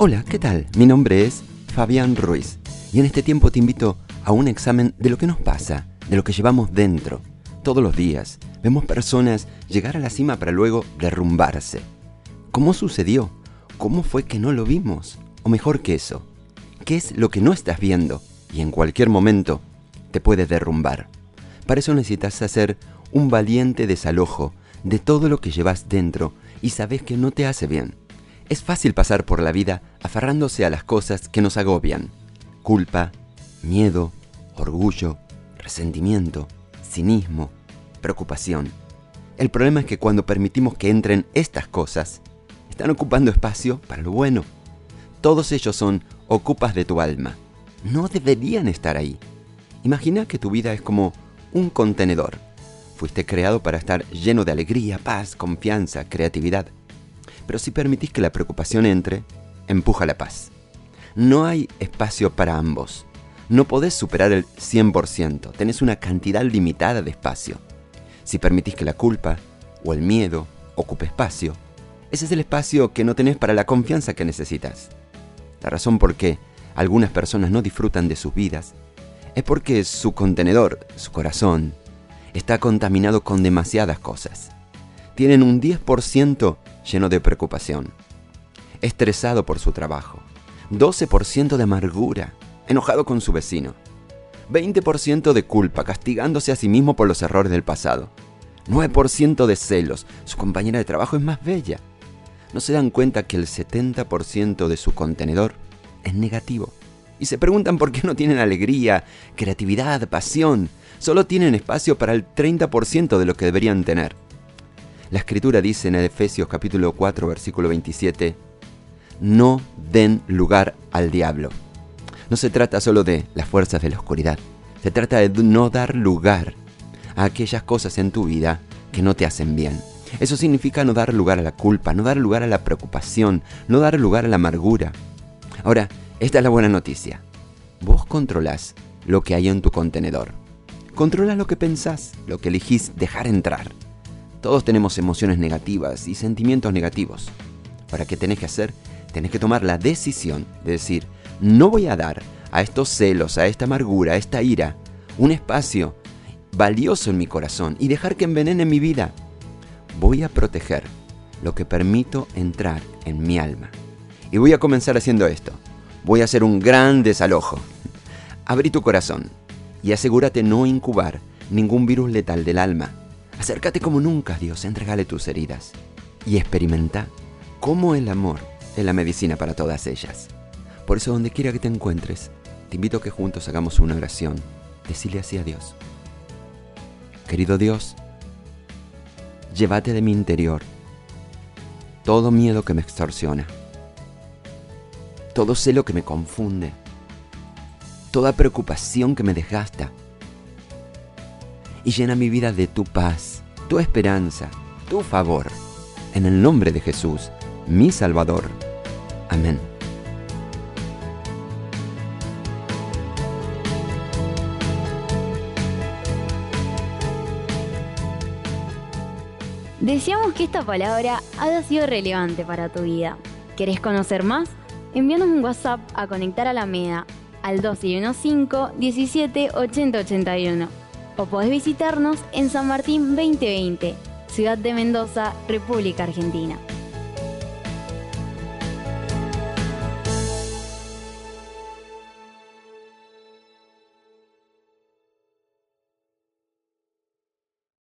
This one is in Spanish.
Hola, ¿qué tal? Mi nombre es Fabián Ruiz y en este tiempo te invito a un examen de lo que nos pasa, de lo que llevamos dentro. Todos los días vemos personas llegar a la cima para luego derrumbarse. ¿Cómo sucedió? ¿Cómo fue que no lo vimos? O mejor que eso, ¿qué es lo que no estás viendo y en cualquier momento te puede derrumbar? Para eso necesitas hacer un valiente desalojo de todo lo que llevas dentro y sabes que no te hace bien. Es fácil pasar por la vida aferrándose a las cosas que nos agobian. Culpa, miedo, orgullo, resentimiento, cinismo, preocupación. El problema es que cuando permitimos que entren estas cosas, están ocupando espacio para lo bueno. Todos ellos son ocupas de tu alma. No deberían estar ahí. Imagina que tu vida es como un contenedor Fuiste creado para estar lleno de alegría, paz, confianza, creatividad. Pero si permitís que la preocupación entre, empuja la paz. No hay espacio para ambos. No podés superar el 100%, tenés una cantidad limitada de espacio. Si permitís que la culpa o el miedo ocupe espacio, ese es el espacio que no tenés para la confianza que necesitas. La razón por qué algunas personas no disfrutan de sus vidas es porque su contenedor, su corazón, está contaminado con demasiadas cosas. Tienen un 10% lleno de preocupación, estresado por su trabajo, 12% de amargura, enojado con su vecino, 20% de culpa, castigándose a sí mismo por los errores del pasado, 9% de celos, su compañera de trabajo es más bella. No se dan cuenta que el 70% de su contenedor es negativo. Y se preguntan por qué no tienen alegría, creatividad, pasión, solo tienen espacio para el 30% de lo que deberían tener. La escritura dice en Efesios capítulo 4 versículo 27, no den lugar al diablo. No se trata solo de las fuerzas de la oscuridad, se trata de no dar lugar a aquellas cosas en tu vida que no te hacen bien. Eso significa no dar lugar a la culpa, no dar lugar a la preocupación, no dar lugar a la amargura. Ahora, esta es la buena noticia. Vos controlás lo que hay en tu contenedor. Controla lo que pensás, lo que elegís dejar entrar. Todos tenemos emociones negativas y sentimientos negativos. ¿Para qué tenés que hacer? Tenés que tomar la decisión de decir, no voy a dar a estos celos, a esta amargura, a esta ira, un espacio valioso en mi corazón y dejar que envenene mi vida. Voy a proteger lo que permito entrar en mi alma. Y voy a comenzar haciendo esto. Voy a hacer un gran desalojo. Abrí tu corazón y asegúrate no incubar ningún virus letal del alma. Acércate como nunca a Dios, entregale tus heridas y experimenta cómo el amor es la medicina para todas ellas. Por eso donde quiera que te encuentres, te invito a que juntos hagamos una oración. Decile así a Dios. Querido Dios, llévate de mi interior todo miedo que me extorsiona, todo celo que me confunde, toda preocupación que me desgasta. Y llena mi vida de tu paz, tu esperanza, tu favor. En el nombre de Jesús, mi Salvador. Amén. Deseamos que esta palabra haya sido relevante para tu vida. ¿Querés conocer más? Envíanos un WhatsApp a Conectar a la Meda al 215 17 80 81 o podés visitarnos en San Martín 2020, Ciudad de Mendoza, República Argentina.